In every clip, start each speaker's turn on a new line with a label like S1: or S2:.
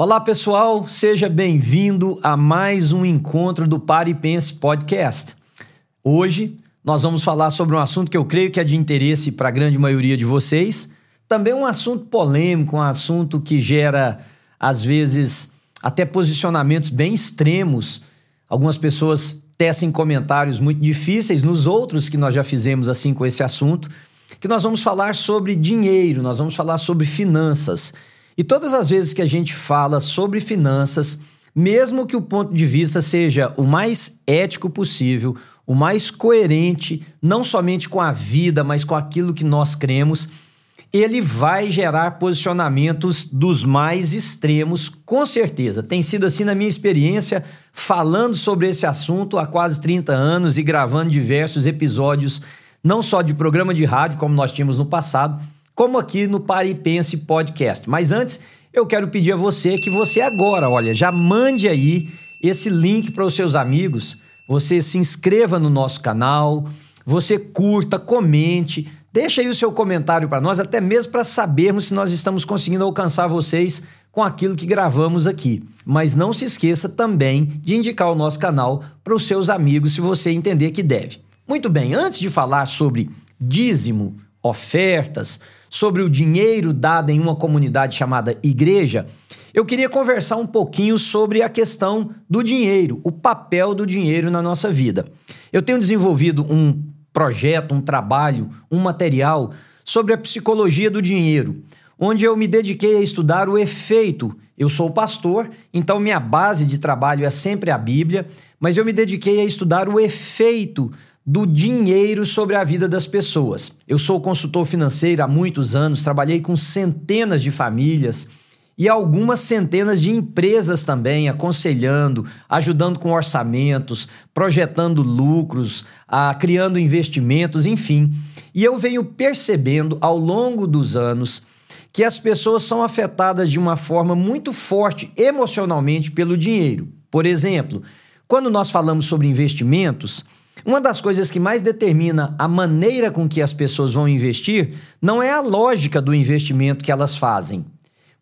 S1: Olá pessoal, seja bem-vindo a mais um encontro do Pare e Pense Podcast. Hoje nós vamos falar sobre um assunto que eu creio que é de interesse para a grande maioria de vocês. Também um assunto polêmico, um assunto que gera, às vezes, até posicionamentos bem extremos. Algumas pessoas tecem comentários muito difíceis nos outros que nós já fizemos assim com esse assunto, que nós vamos falar sobre dinheiro, nós vamos falar sobre finanças. E todas as vezes que a gente fala sobre finanças, mesmo que o ponto de vista seja o mais ético possível, o mais coerente, não somente com a vida, mas com aquilo que nós cremos, ele vai gerar posicionamentos dos mais extremos, com certeza. Tem sido assim na minha experiência, falando sobre esse assunto há quase 30 anos e gravando diversos episódios, não só de programa de rádio, como nós tínhamos no passado, como aqui no Pare e Pense Podcast. Mas antes, eu quero pedir a você que você agora, olha, já mande aí esse link para os seus amigos, você se inscreva no nosso canal, você curta, comente, deixa aí o seu comentário para nós, até mesmo para sabermos se nós estamos conseguindo alcançar vocês com aquilo que gravamos aqui. Mas não se esqueça também de indicar o nosso canal para os seus amigos se você entender que deve. Muito bem, antes de falar sobre dízimo, ofertas, sobre o dinheiro dado em uma comunidade chamada igreja, eu queria conversar um pouquinho sobre a questão do dinheiro, o papel do dinheiro na nossa vida. Eu tenho desenvolvido um projeto, um trabalho, um material sobre a psicologia do dinheiro, onde eu me dediquei a estudar o efeito. Eu sou pastor, então minha base de trabalho é sempre a Bíblia, mas eu me dediquei a estudar o efeito do dinheiro sobre a vida das pessoas. Eu sou consultor financeiro há muitos anos, trabalhei com centenas de famílias e algumas centenas de empresas também, aconselhando, ajudando com orçamentos, projetando lucros, a, criando investimentos, enfim. E eu venho percebendo ao longo dos anos que as pessoas são afetadas de uma forma muito forte emocionalmente pelo dinheiro. Por exemplo, quando nós falamos sobre investimentos, uma das coisas que mais determina a maneira com que as pessoas vão investir não é a lógica do investimento que elas fazem,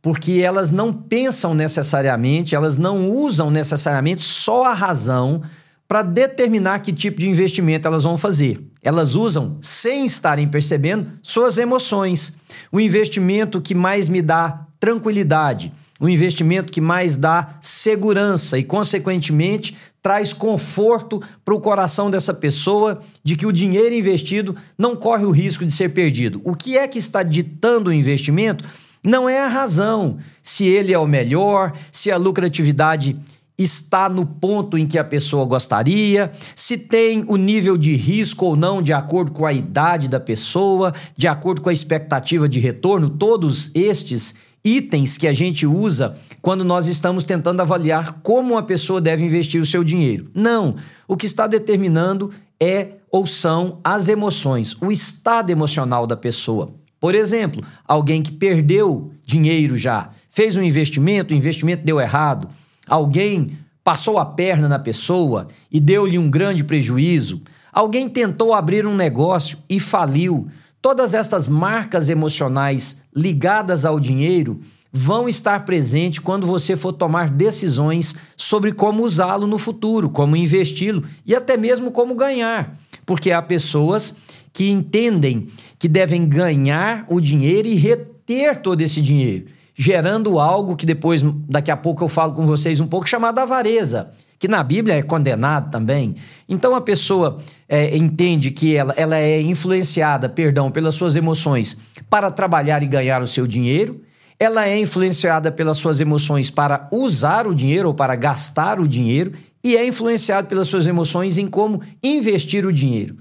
S1: porque elas não pensam necessariamente, elas não usam necessariamente só a razão para determinar que tipo de investimento elas vão fazer. Elas usam, sem estarem percebendo, suas emoções. O investimento que mais me dá tranquilidade, o investimento que mais dá segurança e, consequentemente, traz conforto para o coração dessa pessoa de que o dinheiro investido não corre o risco de ser perdido. O que é que está ditando o investimento? Não é a razão, se ele é o melhor, se a lucratividade está no ponto em que a pessoa gostaria, se tem o nível de risco ou não de acordo com a idade da pessoa, de acordo com a expectativa de retorno, todos estes itens que a gente usa quando nós estamos tentando avaliar como uma pessoa deve investir o seu dinheiro. Não. O que está determinando é ou são as emoções, o estado emocional da pessoa. Por exemplo, alguém que perdeu dinheiro já, fez um investimento, o investimento deu errado, alguém passou a perna na pessoa e deu-lhe um grande prejuízo, alguém tentou abrir um negócio e faliu. Todas estas marcas emocionais ligadas ao dinheiro vão estar presentes quando você for tomar decisões sobre como usá-lo no futuro, como investi-lo e até mesmo como ganhar. Porque há pessoas que entendem que devem ganhar o dinheiro e reter todo esse dinheiro, gerando algo que depois, daqui a pouco eu falo com vocês um pouco, chamado avareza que na Bíblia é condenado também. Então a pessoa é, entende que ela, ela é influenciada, perdão, pelas suas emoções para trabalhar e ganhar o seu dinheiro. Ela é influenciada pelas suas emoções para usar o dinheiro ou para gastar o dinheiro e é influenciada pelas suas emoções em como investir o dinheiro.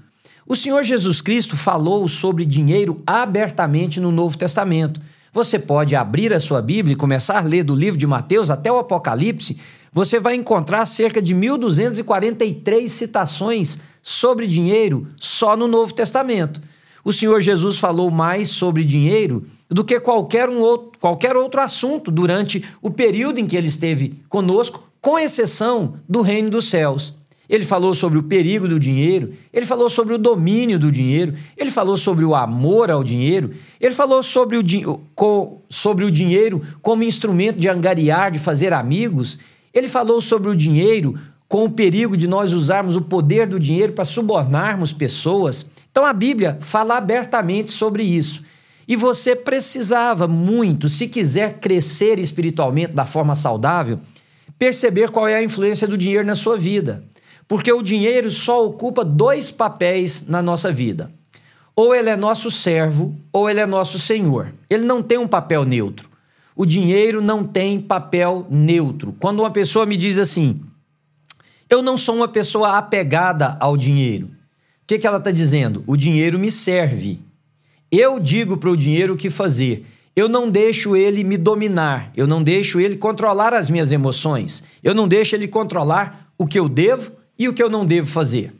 S1: O Senhor Jesus Cristo falou sobre dinheiro abertamente no Novo Testamento. Você pode abrir a sua Bíblia e começar a ler do livro de Mateus até o Apocalipse você vai encontrar cerca de 1.243 citações sobre dinheiro só no Novo Testamento. O Senhor Jesus falou mais sobre dinheiro do que qualquer, um outro, qualquer outro assunto durante o período em que ele esteve conosco, com exceção do reino dos céus. ele falou sobre o perigo do dinheiro, ele falou sobre o domínio do dinheiro, ele falou sobre o amor ao dinheiro, ele falou sobre o, sobre o dinheiro como instrumento de angariar, de fazer amigos, ele falou sobre o dinheiro com o perigo de nós usarmos o poder do dinheiro para subornarmos pessoas. Então a Bíblia fala abertamente sobre isso. E você precisava muito, se quiser crescer espiritualmente da forma saudável, perceber qual é a influência do dinheiro na sua vida. Porque o dinheiro só ocupa dois papéis na nossa vida. Ou ele é nosso servo, ou ele é nosso senhor. Ele não tem um papel neutro. O dinheiro não tem papel neutro. Quando uma pessoa me diz assim, eu não sou uma pessoa apegada ao dinheiro. O que, que ela está dizendo? O dinheiro me serve. Eu digo para o dinheiro o que fazer. Eu não deixo ele me dominar. Eu não deixo ele controlar as minhas emoções. Eu não deixo ele controlar o que eu devo e o que eu não devo fazer.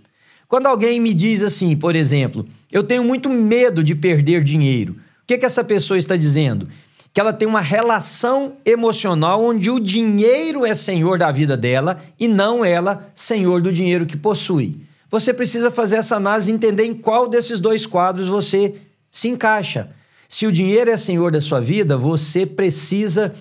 S1: Quando alguém me diz assim, por exemplo, eu tenho muito medo de perder dinheiro, o que, que essa pessoa está dizendo? Que ela tem uma relação emocional onde o dinheiro é senhor da vida dela e não ela senhor do dinheiro que possui. Você precisa fazer essa análise e entender em qual desses dois quadros você se encaixa. Se o dinheiro é senhor da sua vida, você precisa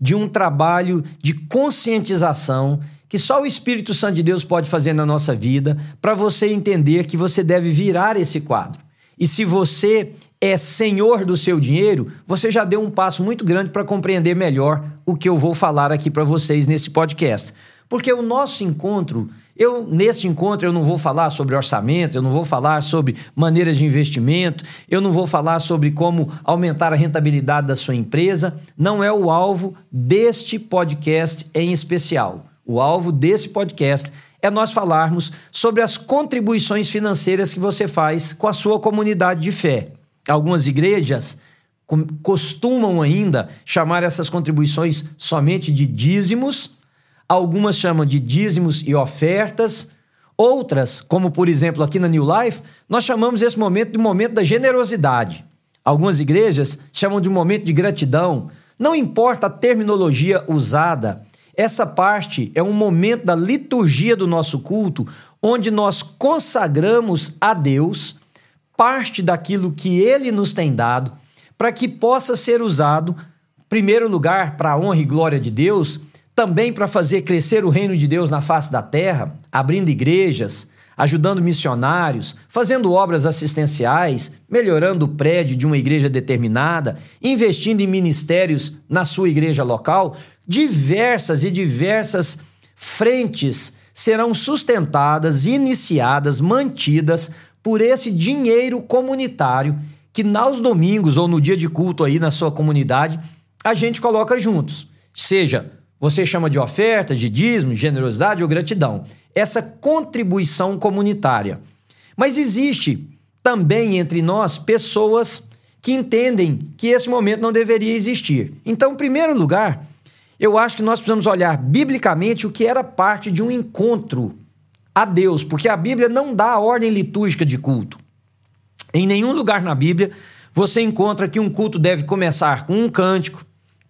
S1: de um trabalho de conscientização que só o Espírito Santo de Deus pode fazer na nossa vida para você entender que você deve virar esse quadro. E se você é senhor do seu dinheiro, você já deu um passo muito grande para compreender melhor o que eu vou falar aqui para vocês nesse podcast. Porque o nosso encontro, eu neste encontro eu não vou falar sobre orçamento, eu não vou falar sobre maneiras de investimento, eu não vou falar sobre como aumentar a rentabilidade da sua empresa, não é o alvo deste podcast em especial. O alvo desse podcast é nós falarmos sobre as contribuições financeiras que você faz com a sua comunidade de fé. Algumas igrejas costumam ainda chamar essas contribuições somente de dízimos, algumas chamam de dízimos e ofertas, outras, como por exemplo aqui na New Life, nós chamamos esse momento de momento da generosidade. Algumas igrejas chamam de momento de gratidão. Não importa a terminologia usada, essa parte é um momento da liturgia do nosso culto onde nós consagramos a Deus parte daquilo que ele nos tem dado para que possa ser usado, em primeiro lugar, para a honra e glória de Deus, também para fazer crescer o reino de Deus na face da terra, abrindo igrejas, ajudando missionários, fazendo obras assistenciais, melhorando o prédio de uma igreja determinada, investindo em ministérios na sua igreja local, diversas e diversas frentes serão sustentadas, iniciadas, mantidas por esse dinheiro comunitário que nos domingos ou no dia de culto aí na sua comunidade a gente coloca juntos. Seja você chama de oferta, de dízimo, generosidade ou gratidão. Essa contribuição comunitária. Mas existe também entre nós pessoas que entendem que esse momento não deveria existir. Então, em primeiro lugar, eu acho que nós precisamos olhar biblicamente o que era parte de um encontro a Deus, porque a Bíblia não dá ordem litúrgica de culto. Em nenhum lugar na Bíblia você encontra que um culto deve começar com um cântico,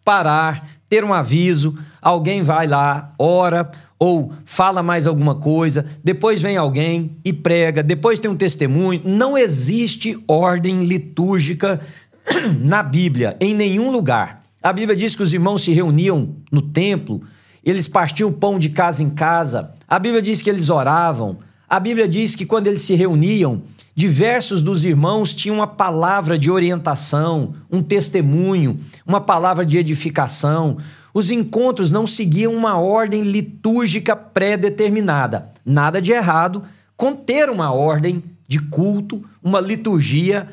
S1: parar, ter um aviso, alguém vai lá, ora ou fala mais alguma coisa, depois vem alguém e prega, depois tem um testemunho. Não existe ordem litúrgica na Bíblia, em nenhum lugar. A Bíblia diz que os irmãos se reuniam no templo, eles partiam pão de casa em casa. A Bíblia diz que eles oravam. A Bíblia diz que quando eles se reuniam, diversos dos irmãos tinham uma palavra de orientação, um testemunho, uma palavra de edificação. Os encontros não seguiam uma ordem litúrgica pré-determinada. Nada de errado com ter uma ordem de culto, uma liturgia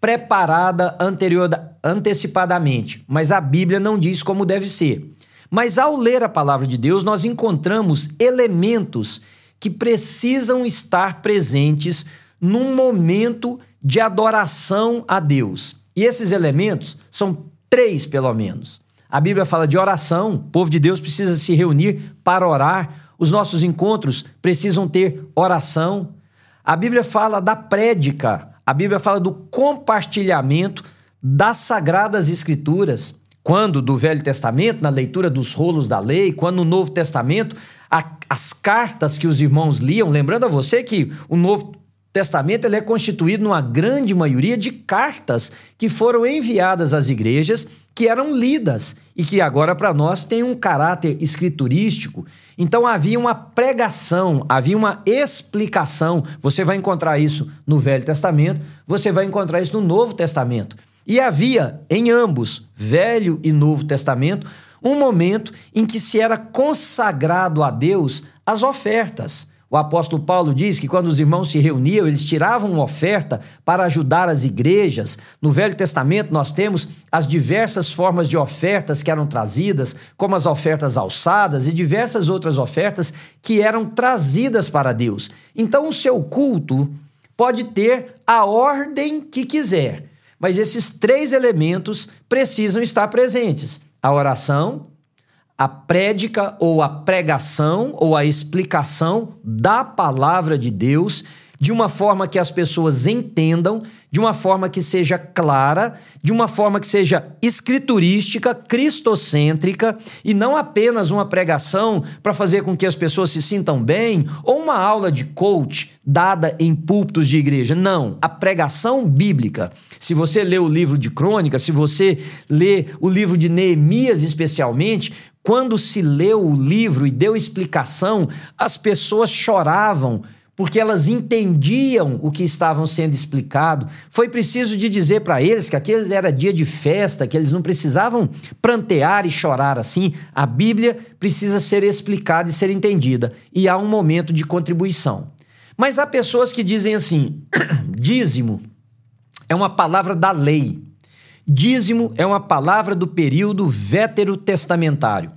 S1: preparada anterior, antecipadamente, mas a Bíblia não diz como deve ser. Mas ao ler a palavra de Deus, nós encontramos elementos que precisam estar presentes num momento de adoração a Deus. E esses elementos são três, pelo menos. A Bíblia fala de oração, o povo de Deus precisa se reunir para orar, os nossos encontros precisam ter oração. A Bíblia fala da prédica, a Bíblia fala do compartilhamento das sagradas escrituras. quando do Velho Testamento, na leitura dos rolos da lei, quando no Novo Testamento, a, as cartas que os irmãos liam, lembrando a você que o Novo Testamento ele é constituído numa grande maioria de cartas que foram enviadas às igrejas, que eram lidas e que agora para nós têm um caráter escriturístico. Então havia uma pregação, havia uma explicação. Você vai encontrar isso no Velho Testamento, você vai encontrar isso no Novo Testamento. E havia em ambos, Velho e Novo Testamento, um momento em que se era consagrado a Deus as ofertas. O apóstolo Paulo diz que quando os irmãos se reuniam, eles tiravam uma oferta para ajudar as igrejas. No Velho Testamento, nós temos as diversas formas de ofertas que eram trazidas, como as ofertas alçadas e diversas outras ofertas que eram trazidas para Deus. Então, o seu culto pode ter a ordem que quiser, mas esses três elementos precisam estar presentes: a oração, a prédica ou a pregação ou a explicação da palavra de Deus de uma forma que as pessoas entendam, de uma forma que seja clara, de uma forma que seja escriturística, cristocêntrica e não apenas uma pregação para fazer com que as pessoas se sintam bem ou uma aula de coach dada em púlpitos de igreja. Não, a pregação bíblica. Se você lê o livro de Crônicas, se você lê o livro de Neemias especialmente, quando se leu o livro e deu explicação, as pessoas choravam porque elas entendiam o que estavam sendo explicado. Foi preciso de dizer para eles que aquele era dia de festa, que eles não precisavam prantear e chorar assim. A Bíblia precisa ser explicada e ser entendida, e há um momento de contribuição. Mas há pessoas que dizem assim: dízimo é uma palavra da lei. Dízimo é uma palavra do período veterotestamentário.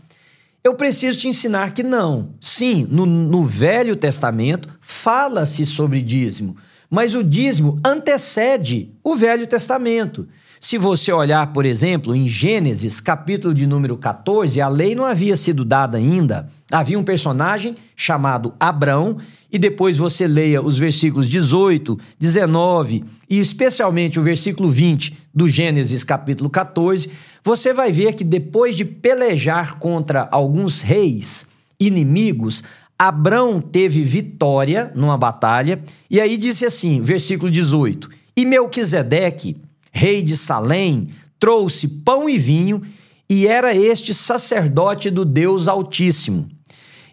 S1: Eu preciso te ensinar que não. Sim, no, no Velho Testamento fala-se sobre dízimo, mas o dízimo antecede o Velho Testamento. Se você olhar, por exemplo, em Gênesis, capítulo de número 14, a lei não havia sido dada ainda. Havia um personagem chamado Abrão, e depois você leia os versículos 18, 19 e especialmente o versículo 20 do Gênesis, capítulo 14, você vai ver que depois de pelejar contra alguns reis inimigos, Abrão teve vitória numa batalha, e aí disse assim, versículo 18: E Melquisedeque, rei de Salém, trouxe pão e vinho, e era este sacerdote do Deus Altíssimo.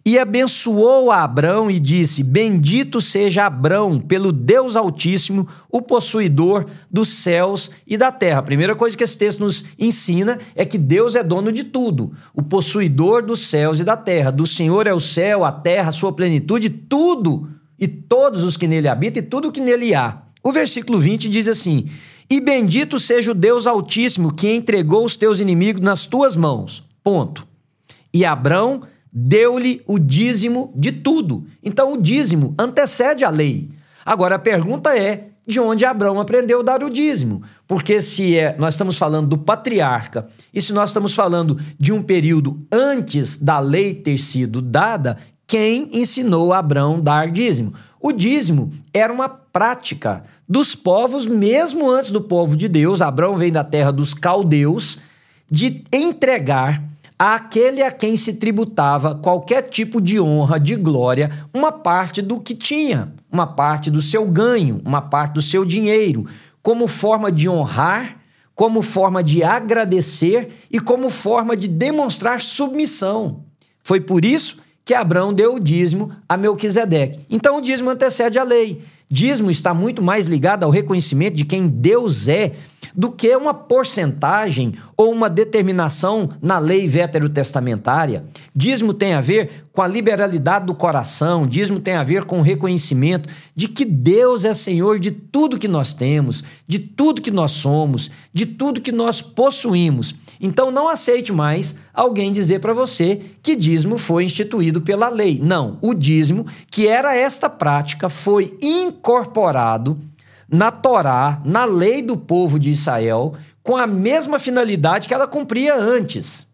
S1: E abençoou a Abrão e disse: Bendito seja Abrão pelo Deus Altíssimo, o possuidor dos céus e da terra. A primeira coisa que esse texto nos ensina é que Deus é dono de tudo, o possuidor dos céus e da terra. Do Senhor é o céu, a terra, a sua plenitude, tudo e todos os que nele habitam e tudo que nele há. O versículo 20 diz assim: E bendito seja o Deus Altíssimo que entregou os teus inimigos nas tuas mãos. Ponto. E Abrão deu-lhe o dízimo de tudo. Então o dízimo antecede a lei. Agora a pergunta é: de onde Abraão aprendeu a dar o dízimo? Porque se é, nós estamos falando do patriarca, e se nós estamos falando de um período antes da lei ter sido dada, quem ensinou Abraão a dar dízimo? O dízimo era uma prática dos povos, mesmo antes do povo de Deus. Abraão vem da terra dos caldeus, de entregar àquele a quem se tributava qualquer tipo de honra, de glória, uma parte do que tinha, uma parte do seu ganho, uma parte do seu dinheiro, como forma de honrar, como forma de agradecer e como forma de demonstrar submissão. Foi por isso que Abraão deu o dízimo a Melquisedeque. Então o dízimo antecede a lei. Dízimo está muito mais ligado ao reconhecimento de quem Deus é do que uma porcentagem ou uma determinação na lei veterotestamentária. Dízimo tem a ver com a liberalidade do coração, dízimo tem a ver com o reconhecimento de que Deus é Senhor de tudo que nós temos, de tudo que nós somos, de tudo que nós possuímos. Então não aceite mais alguém dizer para você que dízimo foi instituído pela lei. Não, o dízimo, que era esta prática, foi incorporado na Torá, na lei do povo de Israel, com a mesma finalidade que ela cumpria antes,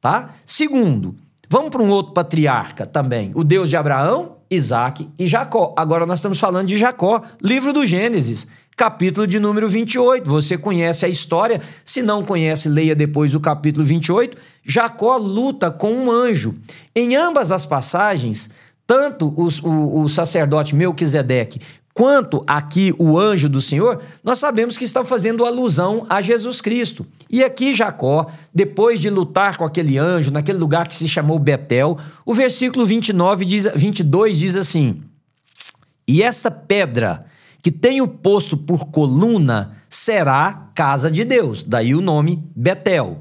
S1: tá? Segundo, vamos para um outro patriarca também, o Deus de Abraão, Isaac e Jacó. Agora nós estamos falando de Jacó, livro do Gênesis, capítulo de número 28. Você conhece a história, se não conhece, leia depois o capítulo 28. Jacó luta com um anjo. Em ambas as passagens, tanto o, o, o sacerdote Melquisedeque quanto aqui o anjo do Senhor, nós sabemos que está fazendo alusão a Jesus Cristo. E aqui Jacó, depois de lutar com aquele anjo, naquele lugar que se chamou Betel, o versículo 29 diz, 22 diz assim: E esta pedra que tenho posto por coluna será casa de Deus, daí o nome Betel.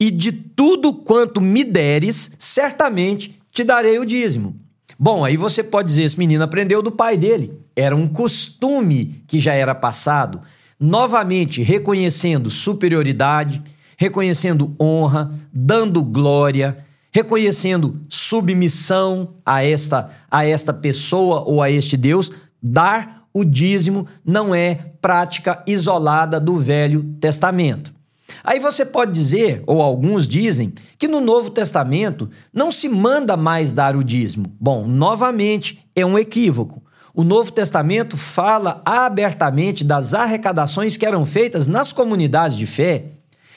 S1: E de tudo quanto me deres, certamente te darei o dízimo. Bom, aí você pode dizer: esse menino aprendeu do pai dele. Era um costume que já era passado. Novamente, reconhecendo superioridade, reconhecendo honra, dando glória, reconhecendo submissão a esta, a esta pessoa ou a este Deus, dar o dízimo não é prática isolada do Velho Testamento. Aí você pode dizer, ou alguns dizem, que no Novo Testamento não se manda mais dar o dízimo. Bom, novamente, é um equívoco. O Novo Testamento fala abertamente das arrecadações que eram feitas nas comunidades de fé.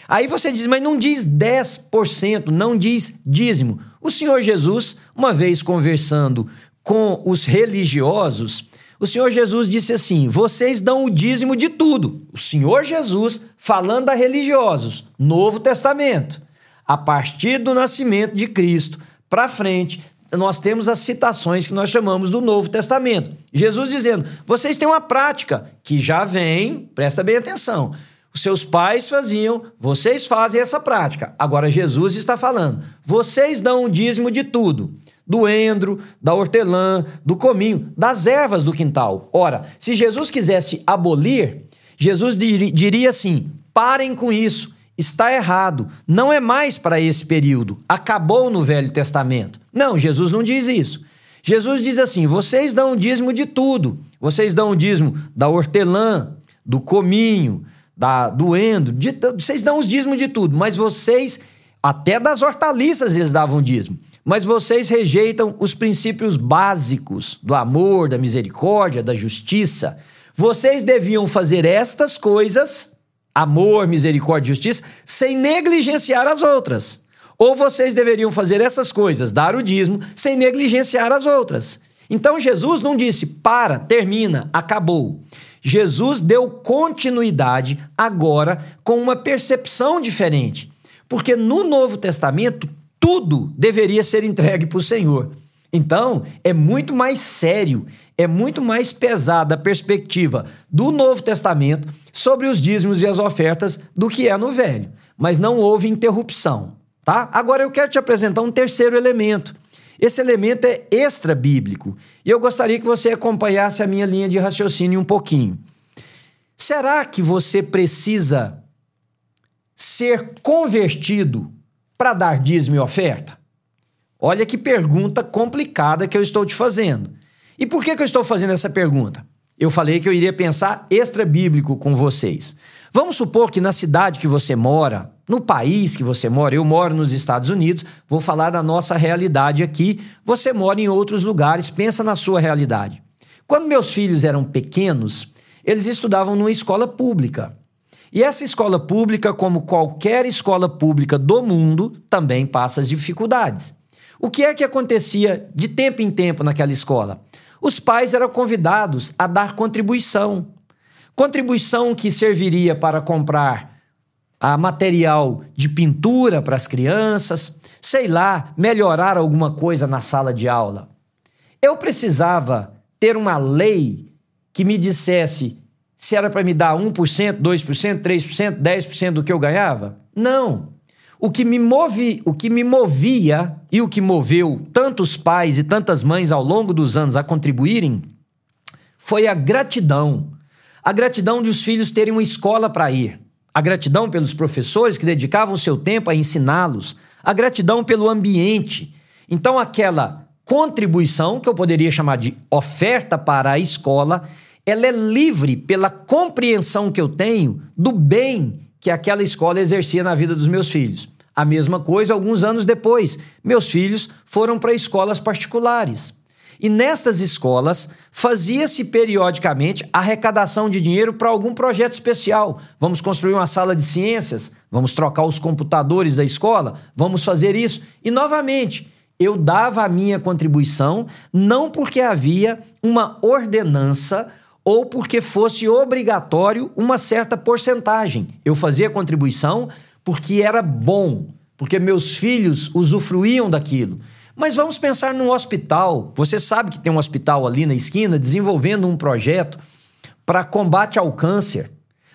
S1: Aí você diz, mas não diz 10%, não diz dízimo. O Senhor Jesus, uma vez conversando com os religiosos, o Senhor Jesus disse assim: vocês dão o dízimo de tudo. O Senhor Jesus falando a religiosos, Novo Testamento. A partir do nascimento de Cristo para frente, nós temos as citações que nós chamamos do Novo Testamento. Jesus dizendo: vocês têm uma prática que já vem, presta bem atenção. Os seus pais faziam, vocês fazem essa prática. Agora Jesus está falando: vocês dão o dízimo de tudo do endro, da hortelã, do cominho, das ervas do quintal. Ora, se Jesus quisesse abolir, Jesus diria assim: parem com isso, está errado, não é mais para esse período, acabou no Velho Testamento. Não, Jesus não diz isso. Jesus diz assim: vocês dão o dízimo de tudo, vocês dão o dízimo da hortelã, do cominho, da, do endro, de, vocês dão os dízimos de tudo, mas vocês, até das hortaliças, eles davam dízimo. Mas vocês rejeitam os princípios básicos do amor, da misericórdia, da justiça. Vocês deviam fazer estas coisas, amor, misericórdia e justiça, sem negligenciar as outras. Ou vocês deveriam fazer essas coisas, dar o dízimo, sem negligenciar as outras. Então Jesus não disse para, termina, acabou. Jesus deu continuidade agora com uma percepção diferente. Porque no Novo Testamento tudo deveria ser entregue para o Senhor. Então, é muito mais sério, é muito mais pesada a perspectiva do Novo Testamento sobre os dízimos e as ofertas do que é no Velho. Mas não houve interrupção, tá? Agora eu quero te apresentar um terceiro elemento. Esse elemento é extra-bíblico e eu gostaria que você acompanhasse a minha linha de raciocínio um pouquinho. Será que você precisa ser convertido para dar dízimo e oferta? Olha que pergunta complicada que eu estou te fazendo. E por que, que eu estou fazendo essa pergunta? Eu falei que eu iria pensar extra-bíblico com vocês. Vamos supor que na cidade que você mora, no país que você mora, eu moro nos Estados Unidos, vou falar da nossa realidade aqui, você mora em outros lugares, pensa na sua realidade. Quando meus filhos eram pequenos, eles estudavam numa escola pública. E essa escola pública, como qualquer escola pública do mundo, também passa as dificuldades. O que é que acontecia de tempo em tempo naquela escola? Os pais eram convidados a dar contribuição. Contribuição que serviria para comprar a material de pintura para as crianças, sei lá, melhorar alguma coisa na sala de aula. Eu precisava ter uma lei que me dissesse se era para me dar 1%, 2%, 3%, 10% do que eu ganhava? Não. O que me move, o que me movia e o que moveu tantos pais e tantas mães ao longo dos anos a contribuírem foi a gratidão. A gratidão de os filhos terem uma escola para ir. A gratidão pelos professores que dedicavam seu tempo a ensiná-los. A gratidão pelo ambiente. Então aquela contribuição que eu poderia chamar de oferta para a escola ela é livre pela compreensão que eu tenho do bem que aquela escola exercia na vida dos meus filhos. A mesma coisa alguns anos depois. Meus filhos foram para escolas particulares. E nestas escolas fazia-se periodicamente arrecadação de dinheiro para algum projeto especial. Vamos construir uma sala de ciências, vamos trocar os computadores da escola, vamos fazer isso. E novamente, eu dava a minha contribuição não porque havia uma ordenança ou porque fosse obrigatório uma certa porcentagem. Eu fazia contribuição porque era bom, porque meus filhos usufruíam daquilo. Mas vamos pensar num hospital. Você sabe que tem um hospital ali na esquina desenvolvendo um projeto para combate ao câncer.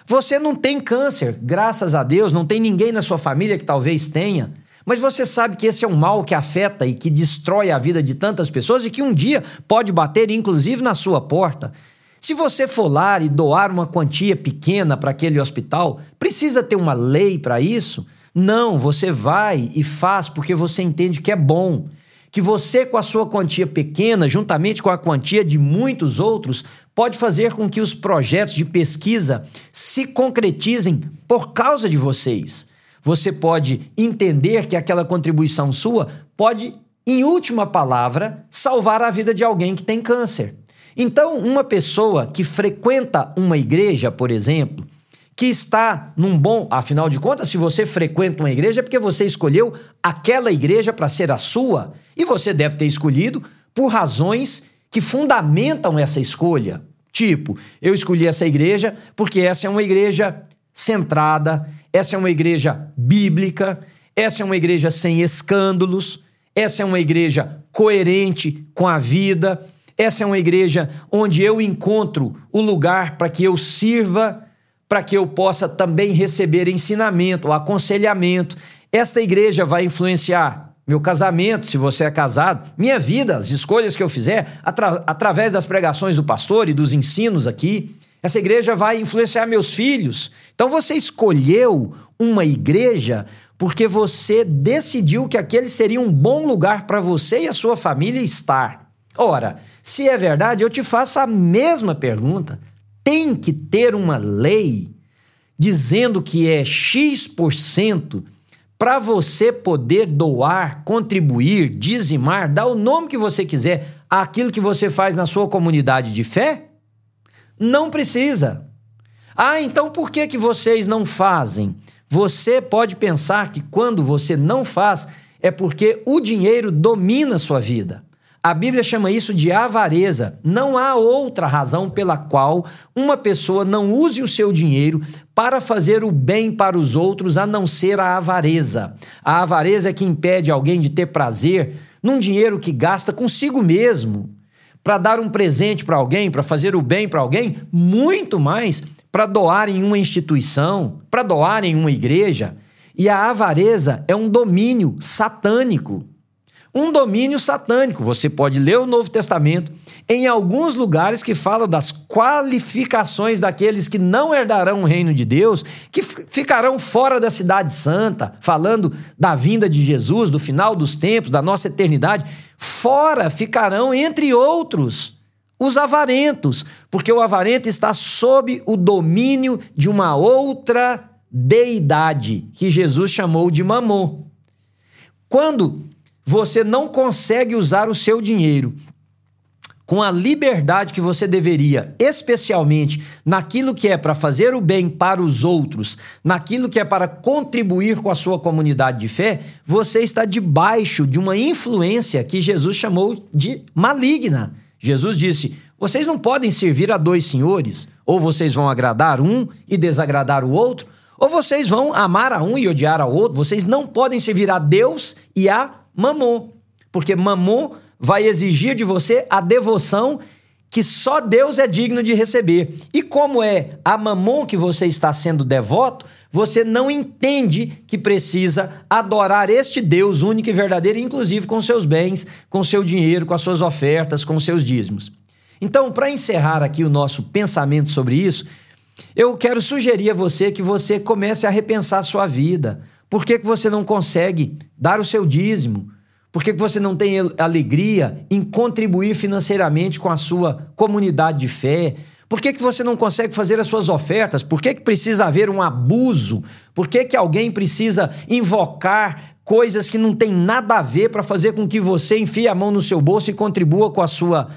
S1: Você não tem câncer, graças a Deus, não tem ninguém na sua família que talvez tenha. Mas você sabe que esse é um mal que afeta e que destrói a vida de tantas pessoas e que um dia pode bater, inclusive, na sua porta. Se você for lá e doar uma quantia pequena para aquele hospital, precisa ter uma lei para isso? Não, você vai e faz porque você entende que é bom que você, com a sua quantia pequena, juntamente com a quantia de muitos outros, pode fazer com que os projetos de pesquisa se concretizem por causa de vocês. Você pode entender que aquela contribuição sua pode, em última palavra, salvar a vida de alguém que tem câncer. Então, uma pessoa que frequenta uma igreja, por exemplo, que está num bom. Afinal de contas, se você frequenta uma igreja, é porque você escolheu aquela igreja para ser a sua. E você deve ter escolhido por razões que fundamentam essa escolha. Tipo, eu escolhi essa igreja porque essa é uma igreja centrada, essa é uma igreja bíblica, essa é uma igreja sem escândalos, essa é uma igreja coerente com a vida, essa é uma igreja onde eu encontro o lugar para que eu sirva para que eu possa também receber ensinamento, aconselhamento. Esta igreja vai influenciar meu casamento, se você é casado, minha vida, as escolhas que eu fizer, atra através das pregações do pastor e dos ensinos aqui. Essa igreja vai influenciar meus filhos. Então você escolheu uma igreja porque você decidiu que aquele seria um bom lugar para você e a sua família estar. Ora, se é verdade, eu te faço a mesma pergunta tem que ter uma lei dizendo que é X% para você poder doar, contribuir, dizimar, dar o nome que você quiser àquilo que você faz na sua comunidade de fé? Não precisa. Ah, então por que, que vocês não fazem? Você pode pensar que quando você não faz é porque o dinheiro domina sua vida. A Bíblia chama isso de avareza. Não há outra razão pela qual uma pessoa não use o seu dinheiro para fazer o bem para os outros a não ser a avareza. A avareza é que impede alguém de ter prazer num dinheiro que gasta consigo mesmo para dar um presente para alguém, para fazer o bem para alguém, muito mais para doar em uma instituição, para doar em uma igreja. E a avareza é um domínio satânico um domínio satânico. Você pode ler o Novo Testamento em alguns lugares que fala das qualificações daqueles que não herdarão o reino de Deus, que ficarão fora da cidade santa, falando da vinda de Jesus, do final dos tempos, da nossa eternidade. Fora ficarão, entre outros, os avarentos, porque o avarento está sob o domínio de uma outra deidade que Jesus chamou de mamon. Quando você não consegue usar o seu dinheiro com a liberdade que você deveria, especialmente naquilo que é para fazer o bem para os outros, naquilo que é para contribuir com a sua comunidade de fé, você está debaixo de uma influência que Jesus chamou de maligna. Jesus disse: vocês não podem servir a dois senhores, ou vocês vão agradar um e desagradar o outro, ou vocês vão amar a um e odiar ao outro, vocês não podem servir a Deus e a mamon. Porque mamon vai exigir de você a devoção que só Deus é digno de receber. E como é a mamon que você está sendo devoto, você não entende que precisa adorar este Deus único e verdadeiro, inclusive com seus bens, com seu dinheiro, com as suas ofertas, com seus dízimos. Então, para encerrar aqui o nosso pensamento sobre isso, eu quero sugerir a você que você comece a repensar a sua vida. Por que, que você não consegue dar o seu dízimo? Por que, que você não tem alegria em contribuir financeiramente com a sua comunidade de fé? Por que, que você não consegue fazer as suas ofertas? Por que, que precisa haver um abuso? Por que, que alguém precisa invocar coisas que não tem nada a ver para fazer com que você enfie a mão no seu bolso e contribua com a sua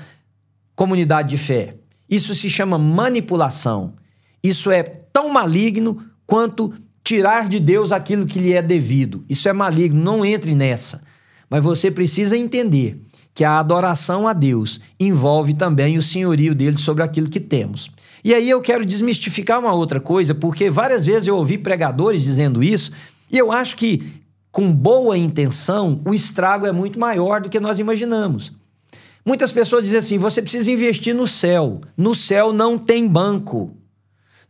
S1: comunidade de fé. Isso se chama manipulação. Isso é tão maligno quanto tirar de Deus aquilo que lhe é devido. Isso é maligno, não entre nessa. Mas você precisa entender que a adoração a Deus envolve também o senhorio dele sobre aquilo que temos. E aí eu quero desmistificar uma outra coisa, porque várias vezes eu ouvi pregadores dizendo isso, e eu acho que com boa intenção o estrago é muito maior do que nós imaginamos. Muitas pessoas dizem assim: você precisa investir no céu. No céu não tem banco.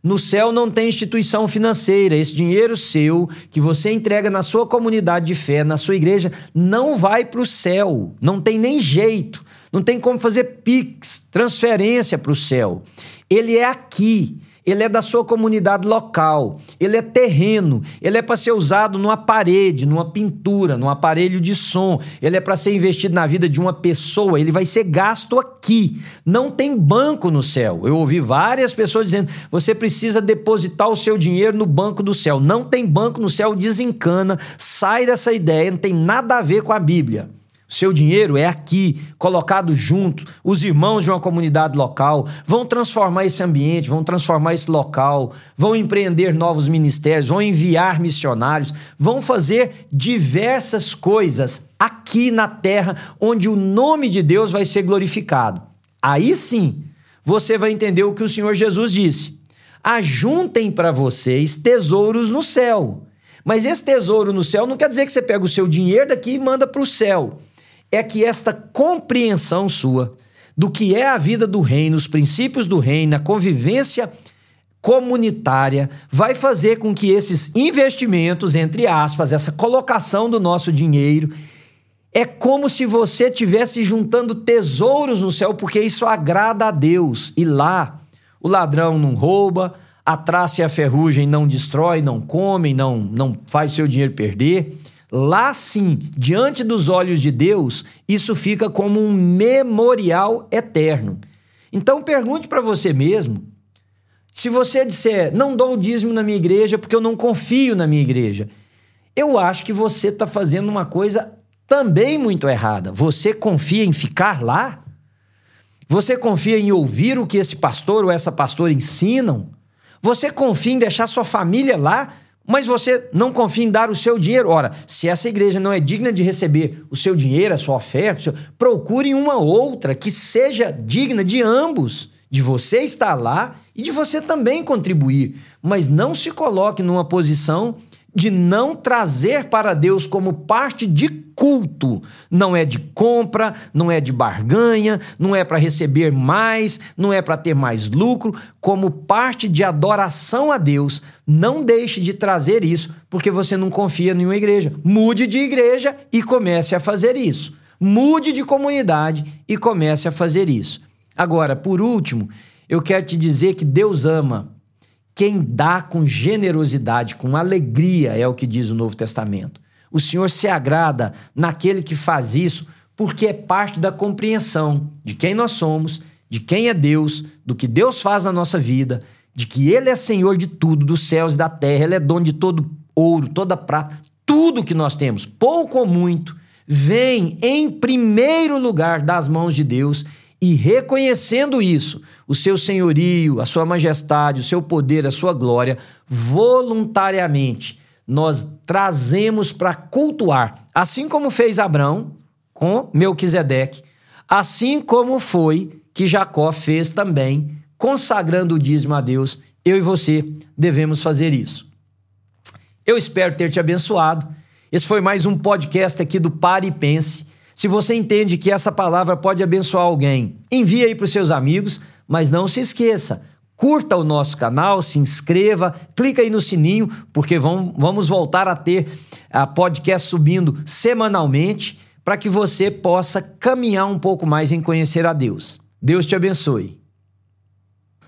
S1: No céu não tem instituição financeira. Esse dinheiro seu que você entrega na sua comunidade de fé, na sua igreja, não vai para o céu. Não tem nem jeito. Não tem como fazer PIX, transferência para o céu. Ele é aqui ele é da sua comunidade local, ele é terreno, ele é para ser usado numa parede, numa pintura, num aparelho de som, ele é para ser investido na vida de uma pessoa, ele vai ser gasto aqui. Não tem banco no céu. Eu ouvi várias pessoas dizendo: você precisa depositar o seu dinheiro no banco do céu. Não tem banco no céu, desencana, sai dessa ideia, não tem nada a ver com a Bíblia. Seu dinheiro é aqui, colocado junto. Os irmãos de uma comunidade local vão transformar esse ambiente, vão transformar esse local, vão empreender novos ministérios, vão enviar missionários, vão fazer diversas coisas aqui na terra, onde o nome de Deus vai ser glorificado. Aí sim, você vai entender o que o Senhor Jesus disse: ajuntem para vocês tesouros no céu. Mas esse tesouro no céu não quer dizer que você pega o seu dinheiro daqui e manda para o céu é que esta compreensão sua do que é a vida do reino, os princípios do reino, a convivência comunitária, vai fazer com que esses investimentos, entre aspas, essa colocação do nosso dinheiro, é como se você estivesse juntando tesouros no céu, porque isso agrada a Deus. E lá, o ladrão não rouba, a traça e a ferrugem não destrói, não comem, não, não faz seu dinheiro perder. Lá sim, diante dos olhos de Deus, isso fica como um memorial eterno. Então pergunte para você mesmo: se você disser, não dou o dízimo na minha igreja porque eu não confio na minha igreja, eu acho que você está fazendo uma coisa também muito errada. Você confia em ficar lá? Você confia em ouvir o que esse pastor ou essa pastora ensinam? Você confia em deixar sua família lá? Mas você não confia em dar o seu dinheiro. Ora, se essa igreja não é digna de receber o seu dinheiro, a sua oferta, procure uma outra que seja digna de ambos, de você estar lá e de você também contribuir. Mas não se coloque numa posição de não trazer para Deus como parte de culto. Não é de compra, não é de barganha, não é para receber mais, não é para ter mais lucro, como parte de adoração a Deus. Não deixe de trazer isso porque você não confia em uma igreja. Mude de igreja e comece a fazer isso. Mude de comunidade e comece a fazer isso. Agora, por último, eu quero te dizer que Deus ama quem dá com generosidade, com alegria, é o que diz o Novo Testamento. O Senhor se agrada naquele que faz isso, porque é parte da compreensão de quem nós somos, de quem é Deus, do que Deus faz na nossa vida, de que Ele é Senhor de tudo, dos céus e da terra, Ele é dono de todo ouro, toda prata, tudo que nós temos, pouco ou muito, vem em primeiro lugar das mãos de Deus e reconhecendo isso, o seu senhorio, a sua majestade, o seu poder, a sua glória, voluntariamente nós trazemos para cultuar, assim como fez Abraão com Melquisedeque, assim como foi que Jacó fez também, consagrando o dízimo a Deus. Eu e você devemos fazer isso. Eu espero ter te abençoado. Esse foi mais um podcast aqui do Pare e Pense. Se você entende que essa palavra pode abençoar alguém, envie aí para os seus amigos, mas não se esqueça, curta o nosso canal, se inscreva, clica aí no sininho, porque vamos, voltar a ter a podcast subindo semanalmente para que você possa caminhar um pouco mais em conhecer a Deus. Deus te abençoe.